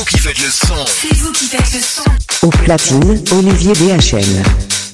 vous qui faites le son. C'est vous qui faites le son. Au platine, Olivier DHL.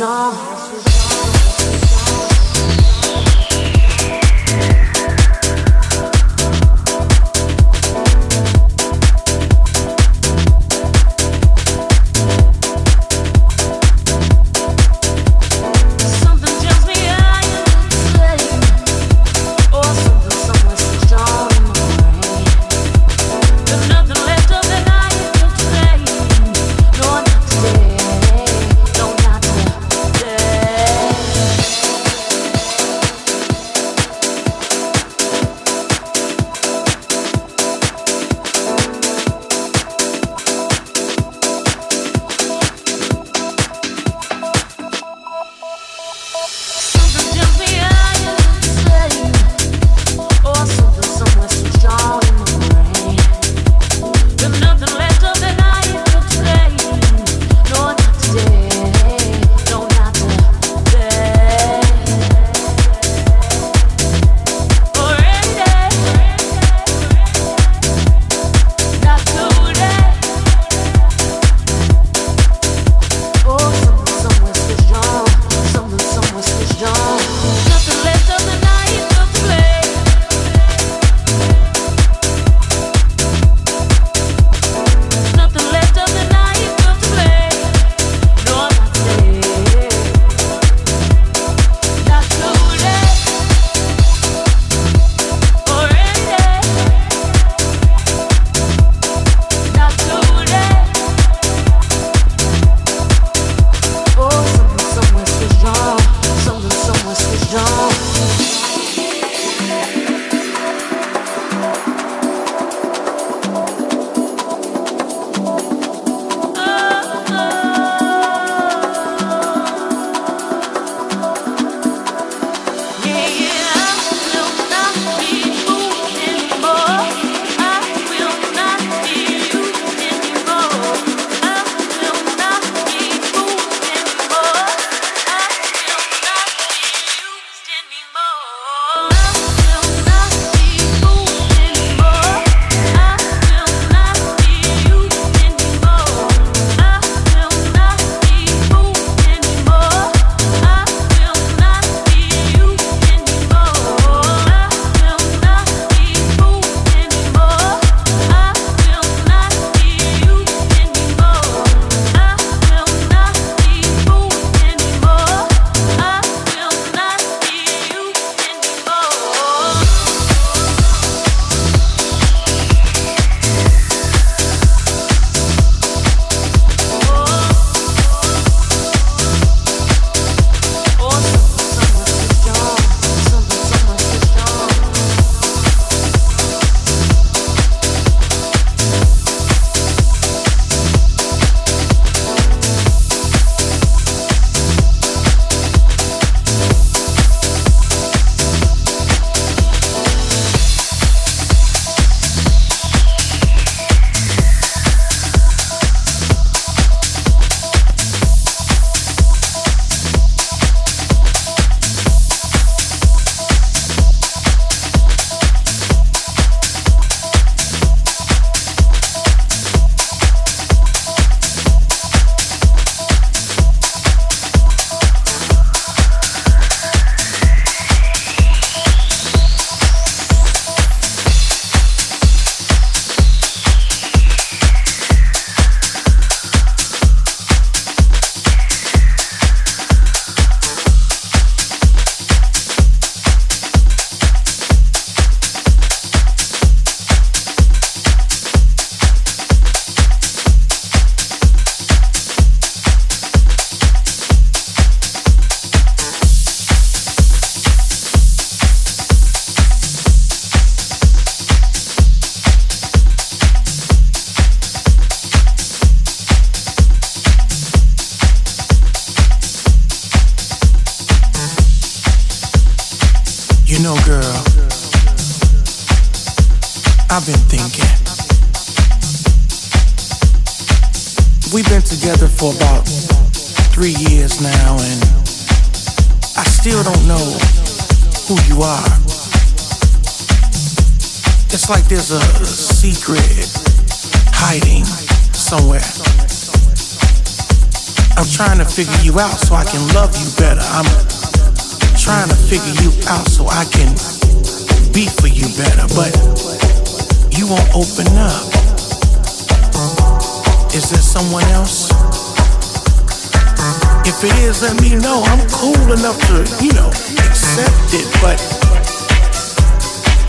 gens.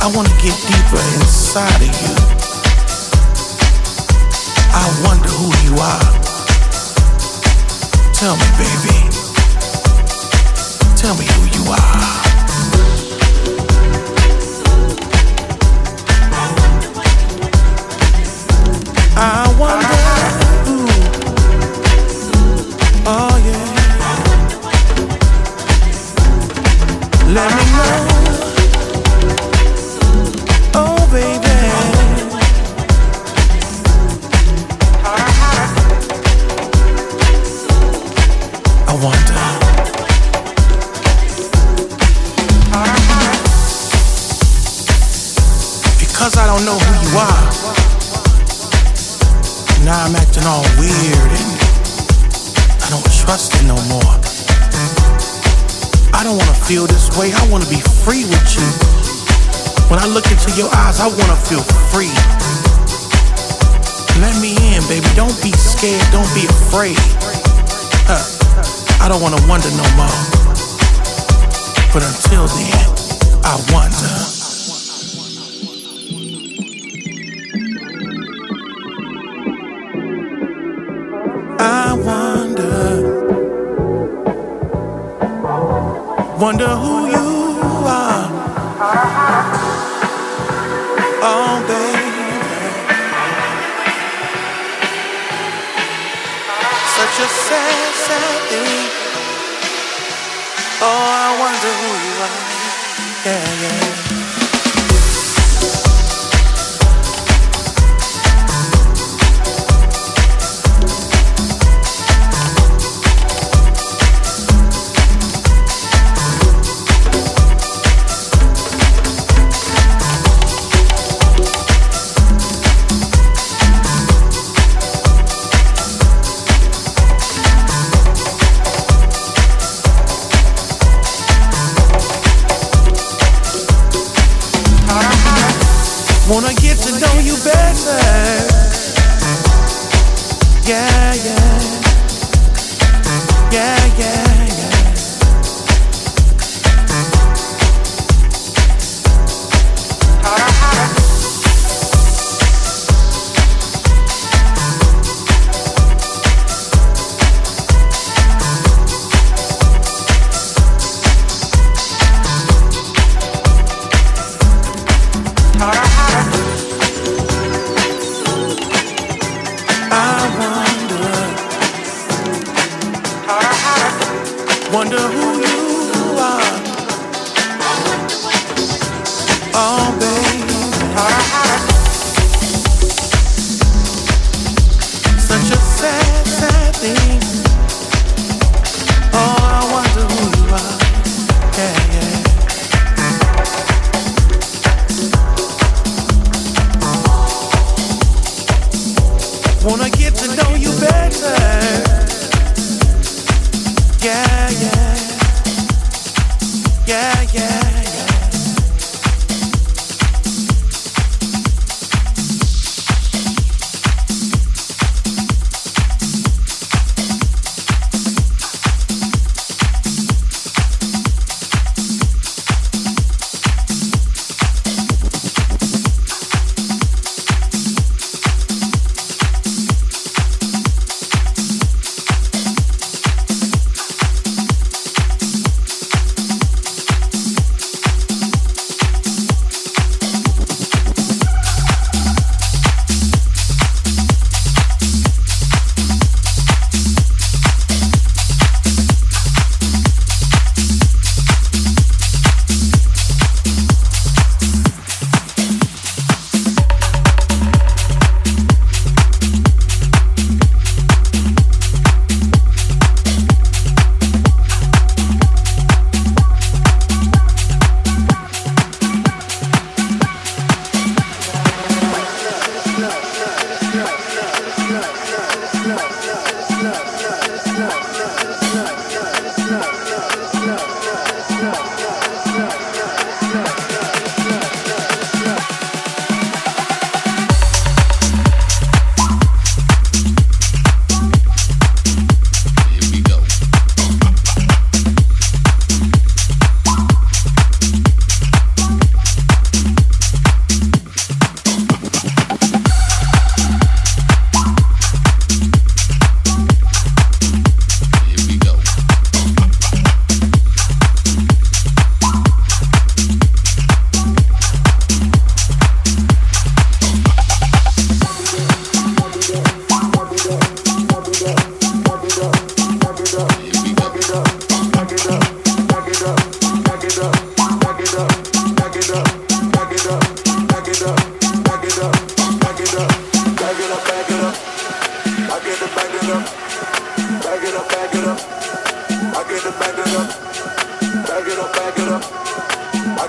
I want to get deeper inside of you. I wonder who you are. Tell me, baby. Tell me who you are. to your eyes, I wanna feel free. Let me in, baby. Don't be scared, don't be afraid. Huh. I don't wanna wonder no more. But until then, I wonder.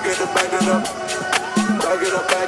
back it up, back it up, back it up. Back it up.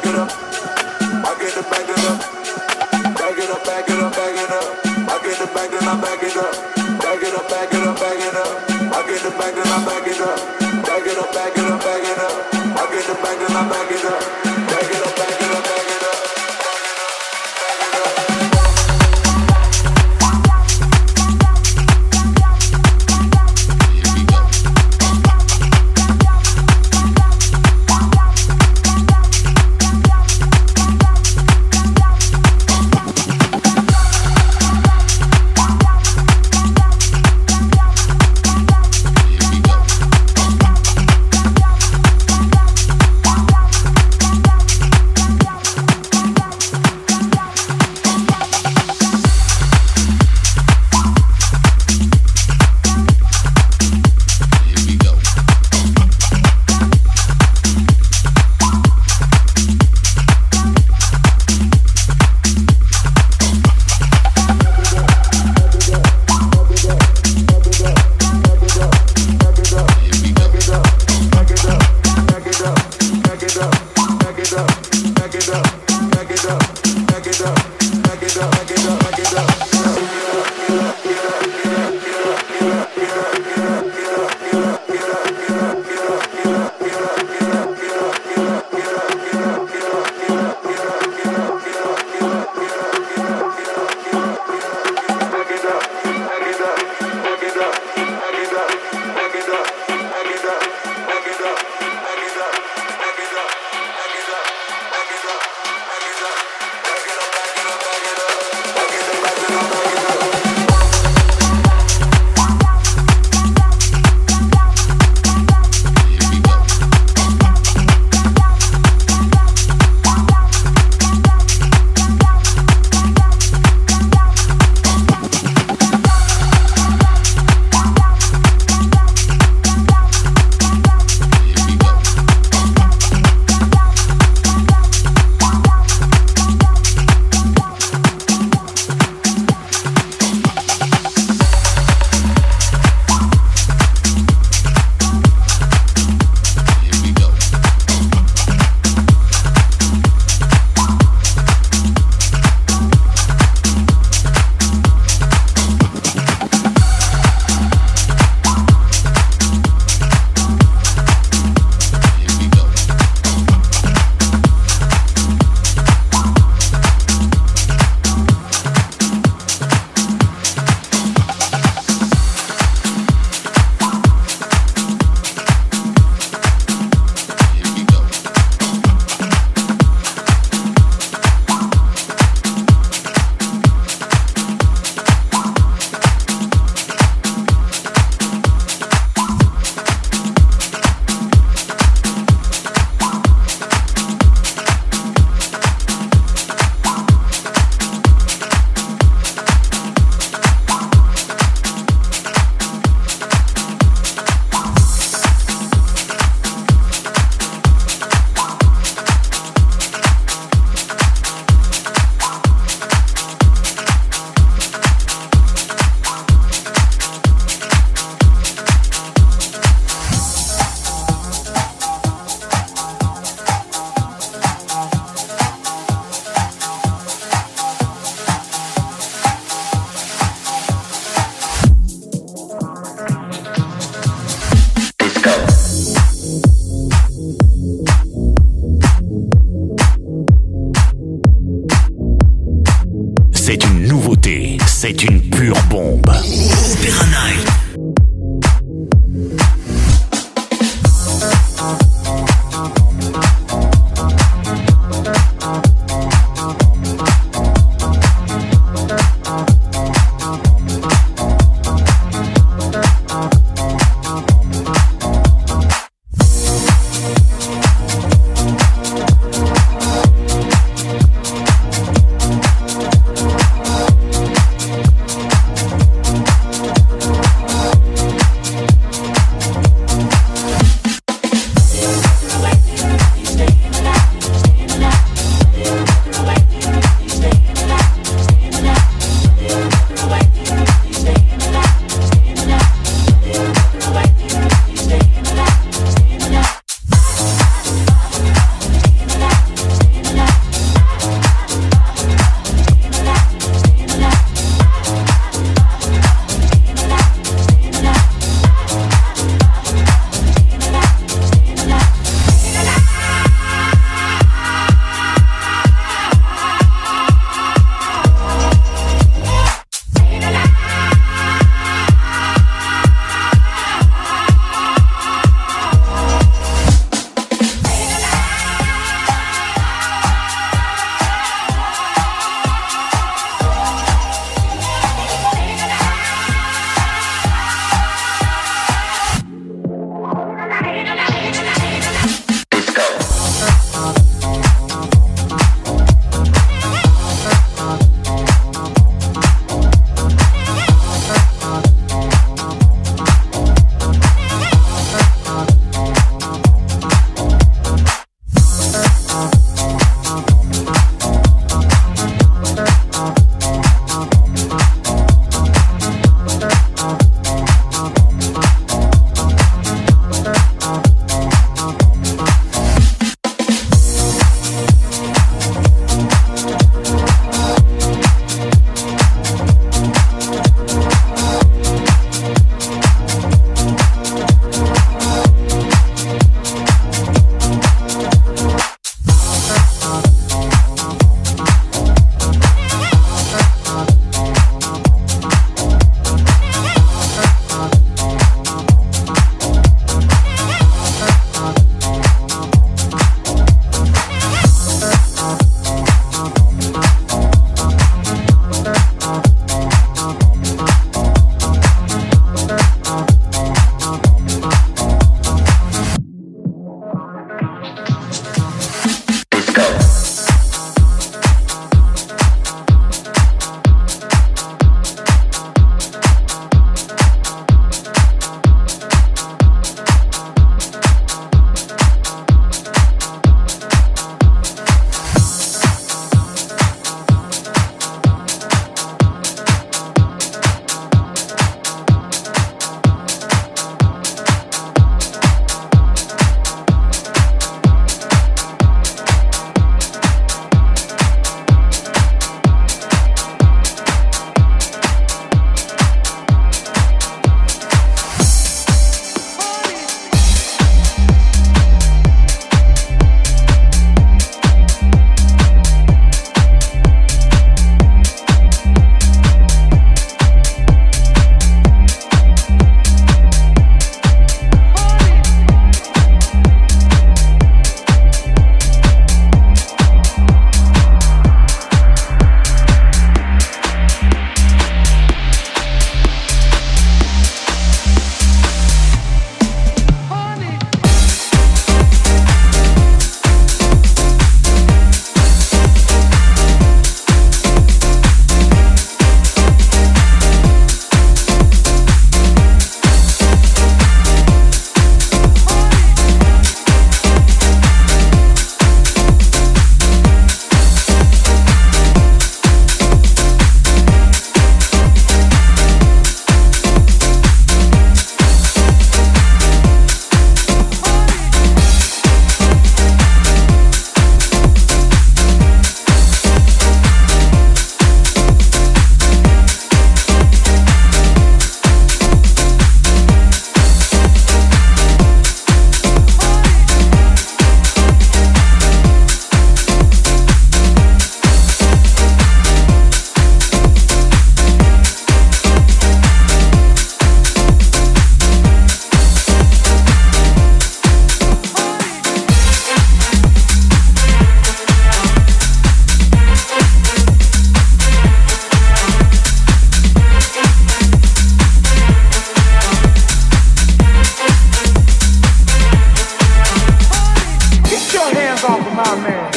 off of my man.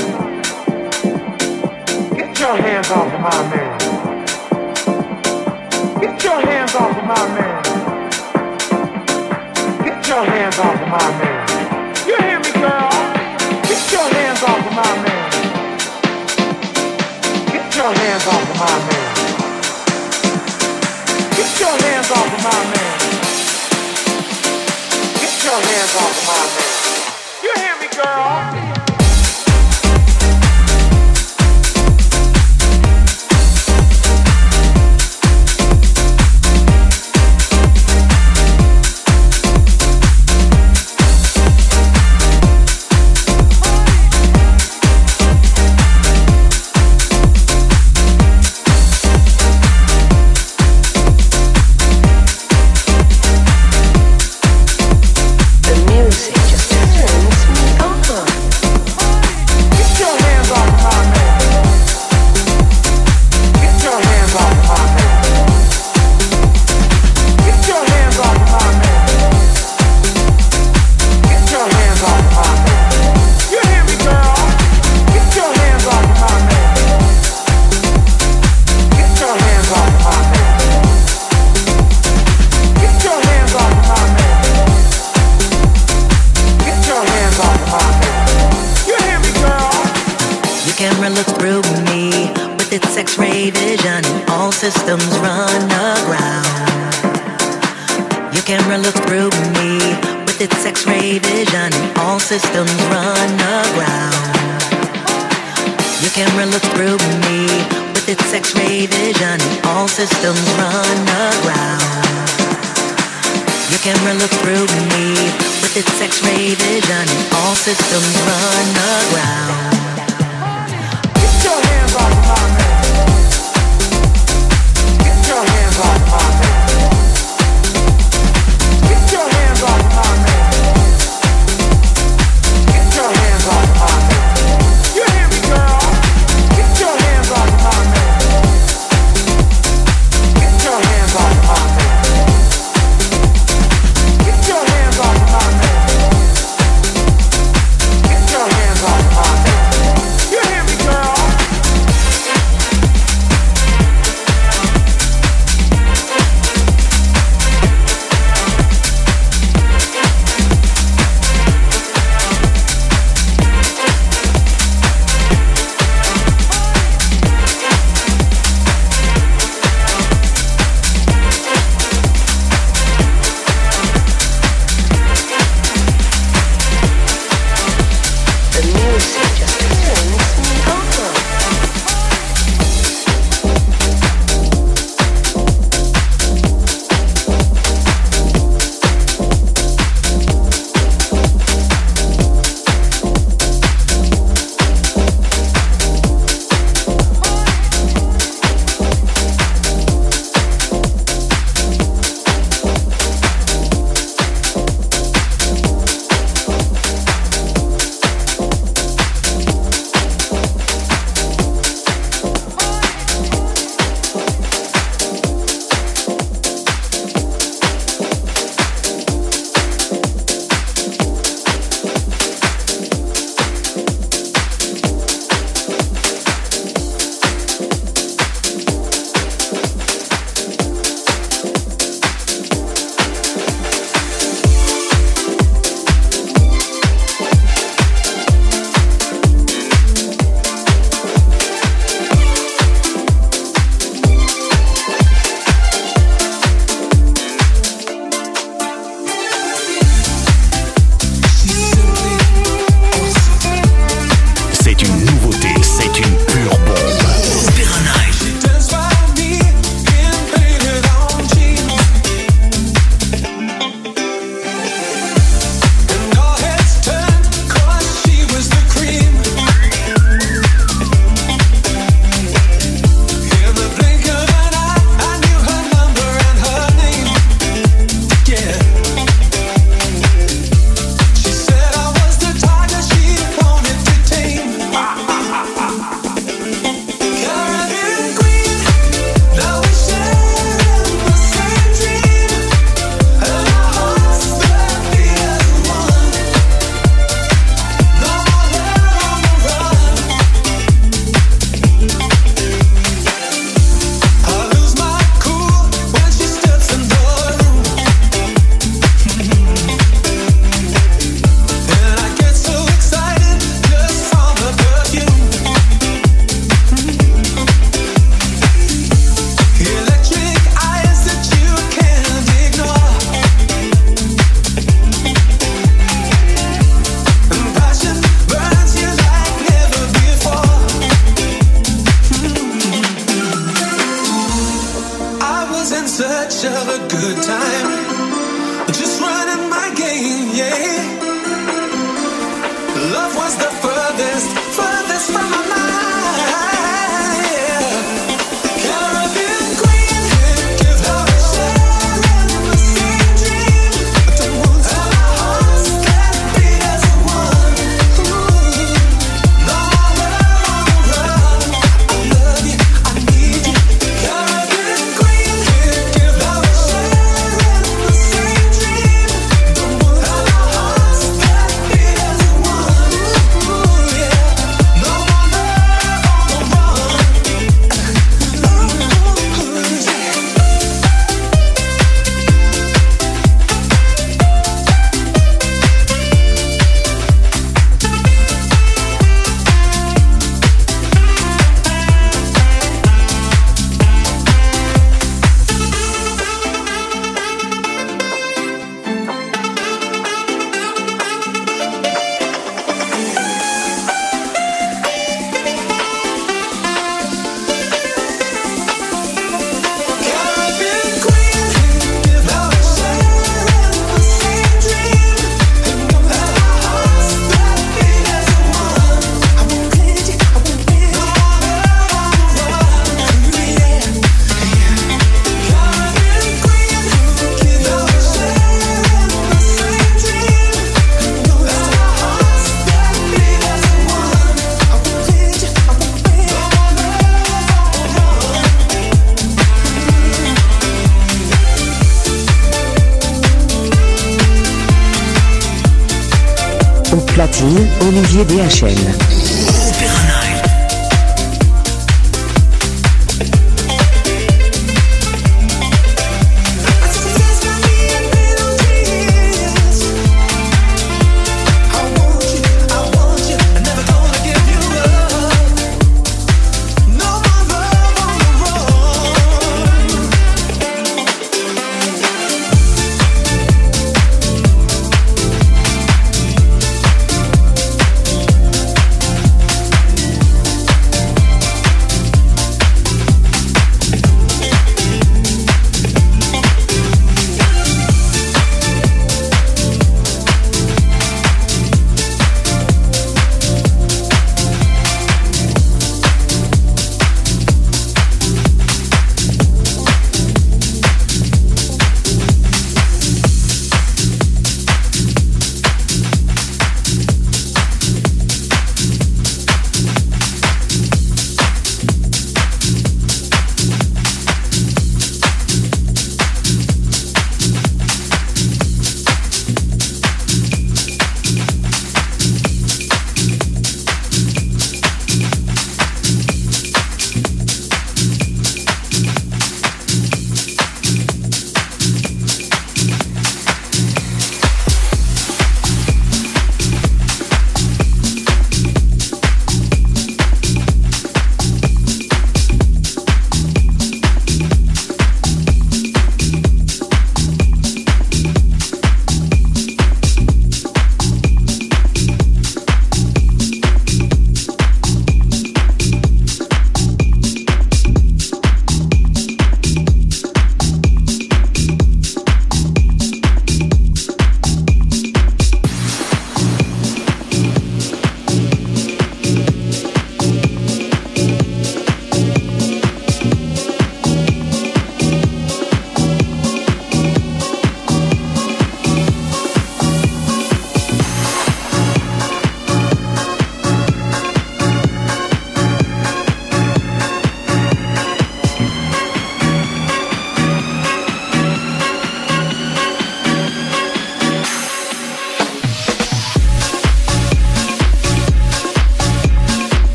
Get your hands off of my man. Get your hands off of my man. Get your hands off of my man. You hear me, girl? Get your hands off of my man. Get your hands off of my man. Get your hands off of my man. Get your hands off of my man. camera look through me with its X-ray vision and all systems run aground.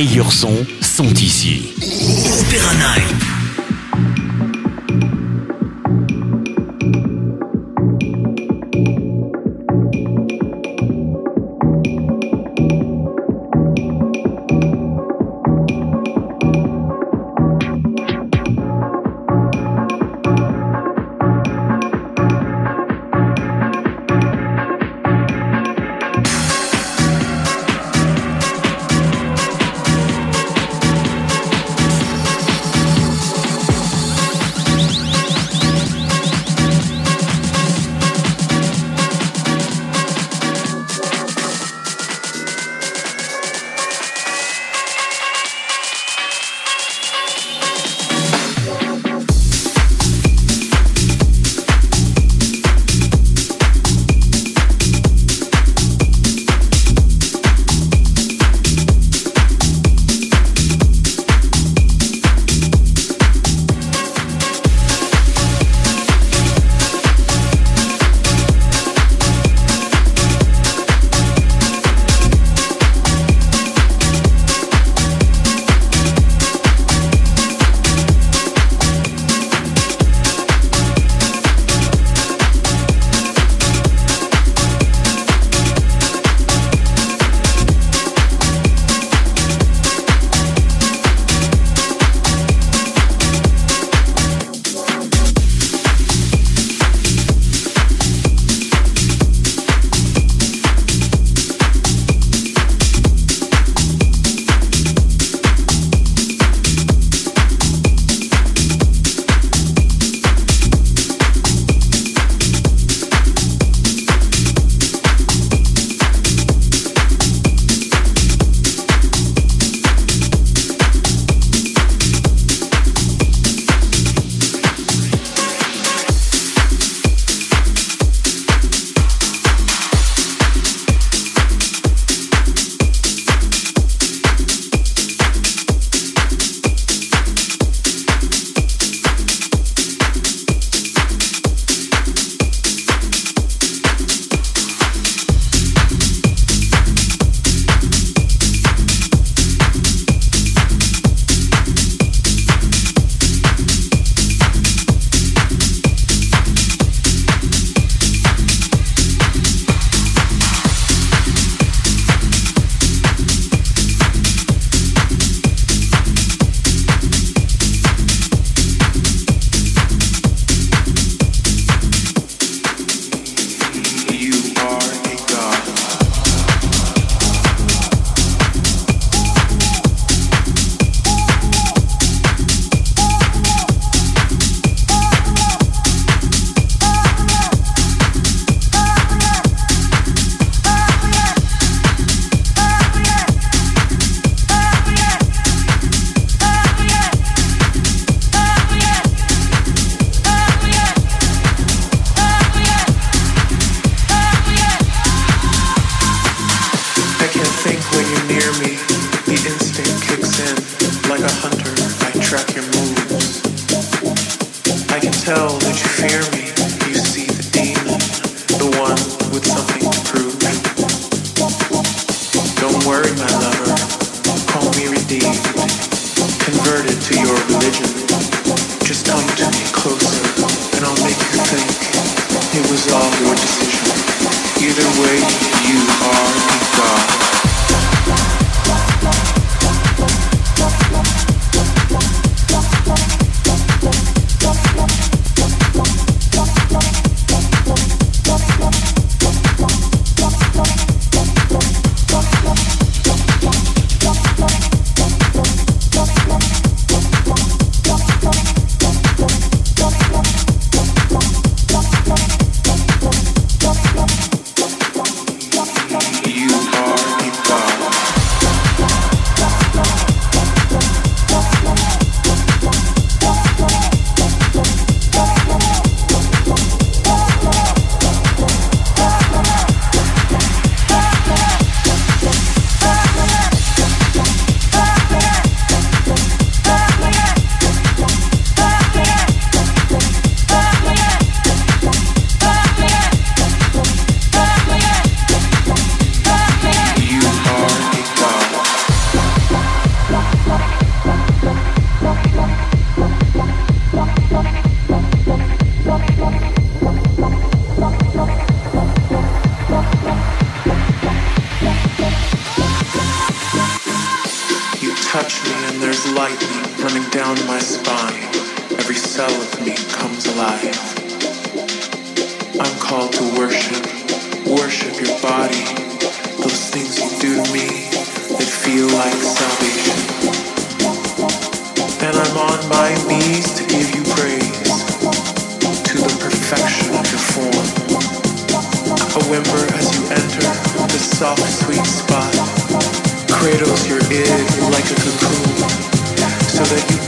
Meilleurs sons sont ici. Opera Night. track your moves. I can tell that you fear me. those things you do to me that feel like salvation. And I'm on my knees to give you praise to the perfection of your form. A whimper as you enter the soft, sweet spot cradles your id like a cocoon so that you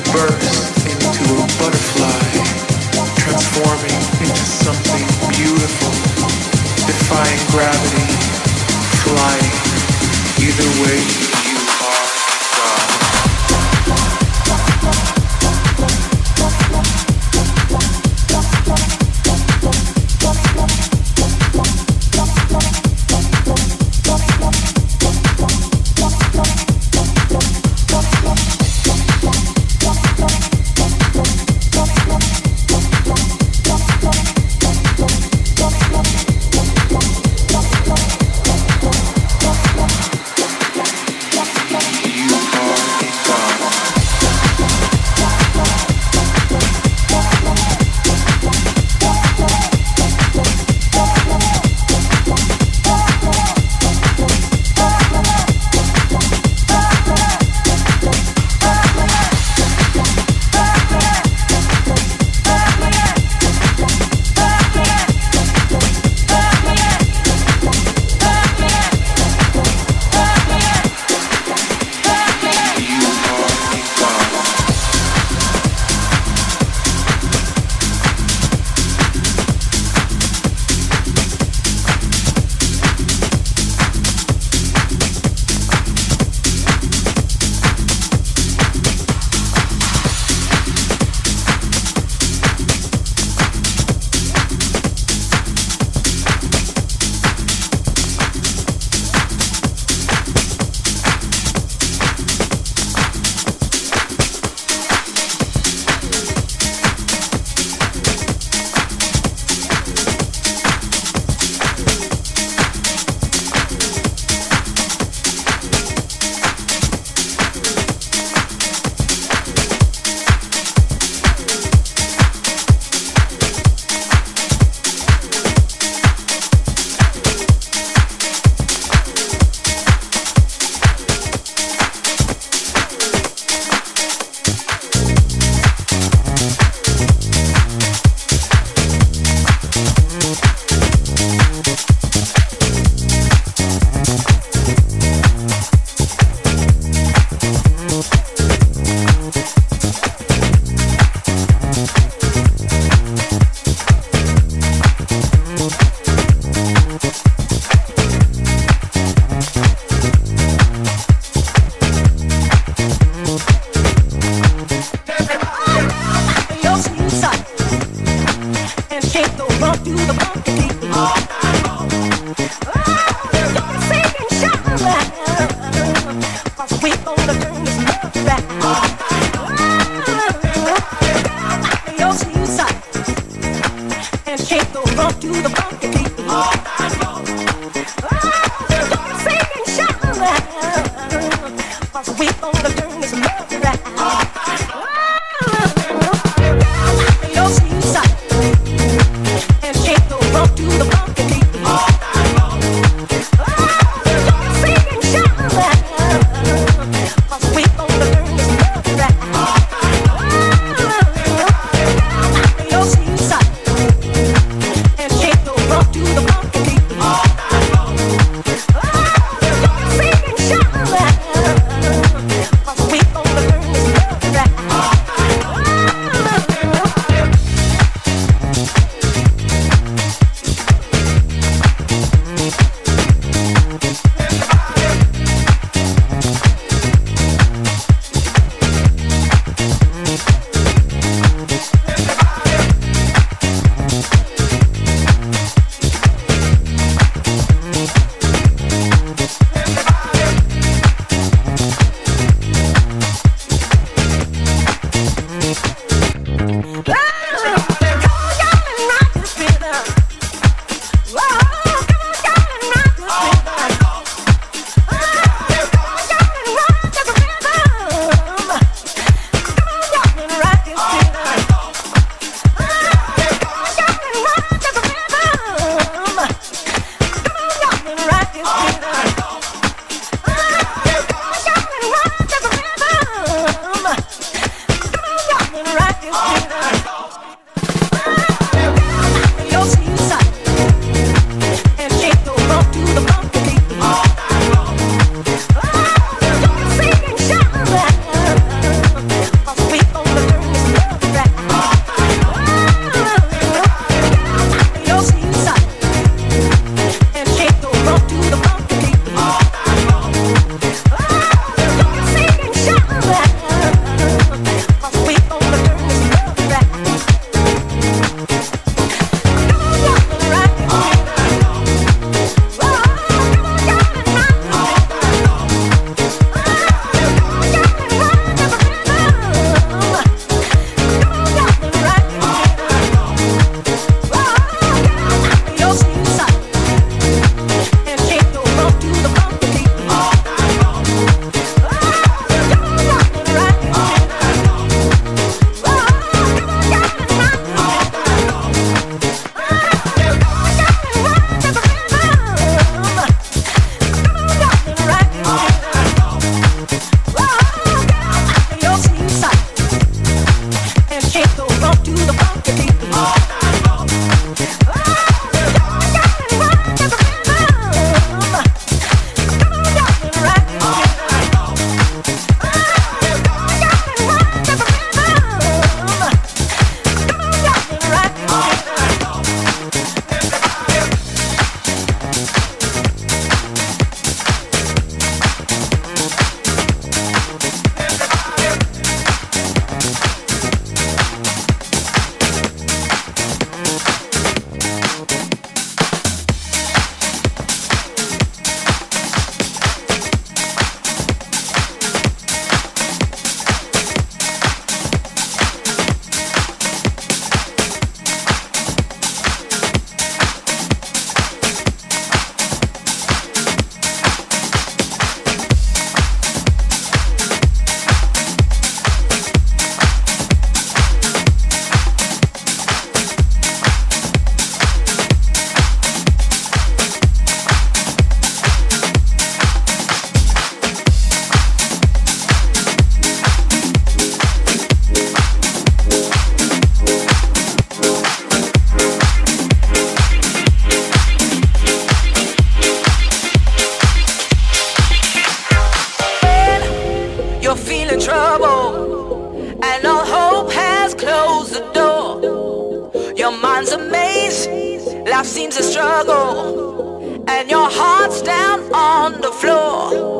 seems a struggle, and your heart's down on the floor.